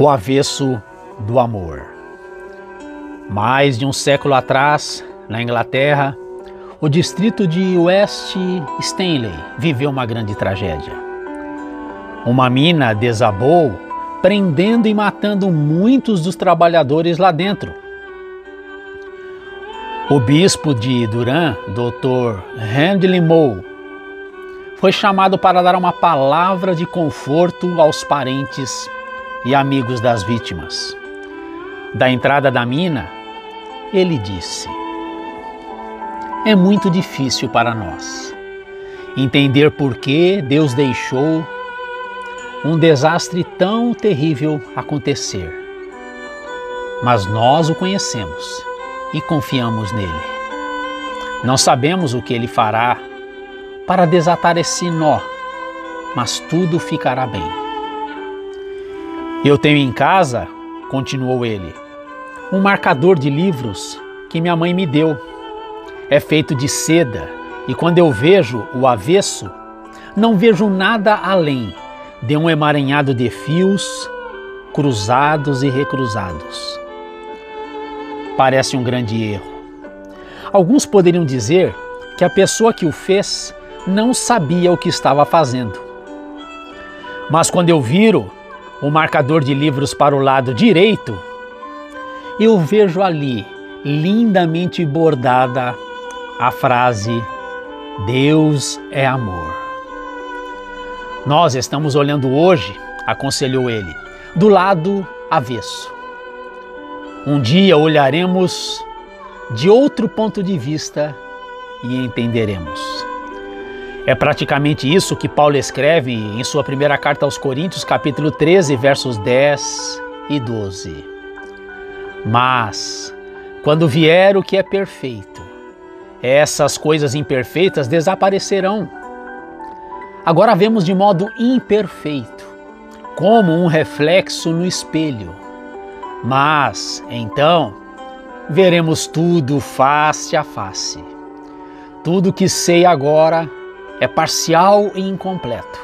O avesso do amor. Mais de um século atrás, na Inglaterra, o distrito de West Stanley viveu uma grande tragédia. Uma mina desabou, prendendo e matando muitos dos trabalhadores lá dentro. O bispo de Durham, Dr. Handley Moe, foi chamado para dar uma palavra de conforto aos parentes e amigos das vítimas. Da entrada da mina, ele disse: É muito difícil para nós entender por que Deus deixou um desastre tão terrível acontecer. Mas nós o conhecemos e confiamos nele. Não sabemos o que ele fará para desatar esse nó, mas tudo ficará bem. Eu tenho em casa, continuou ele, um marcador de livros que minha mãe me deu. É feito de seda e quando eu vejo o avesso, não vejo nada além de um emaranhado de fios cruzados e recruzados. Parece um grande erro. Alguns poderiam dizer que a pessoa que o fez não sabia o que estava fazendo. Mas quando eu viro o marcador de livros para o lado direito, eu vejo ali, lindamente bordada, a frase: Deus é amor. Nós estamos olhando hoje, aconselhou ele, do lado avesso. Um dia olharemos de outro ponto de vista e entenderemos. É praticamente isso que Paulo escreve em sua primeira carta aos Coríntios, capítulo 13, versos 10 e 12. Mas, quando vier o que é perfeito, essas coisas imperfeitas desaparecerão. Agora vemos de modo imperfeito, como um reflexo no espelho. Mas, então, veremos tudo face a face. Tudo que sei agora é parcial e incompleto,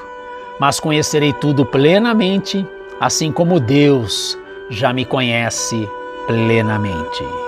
mas conhecerei tudo plenamente, assim como Deus já me conhece plenamente.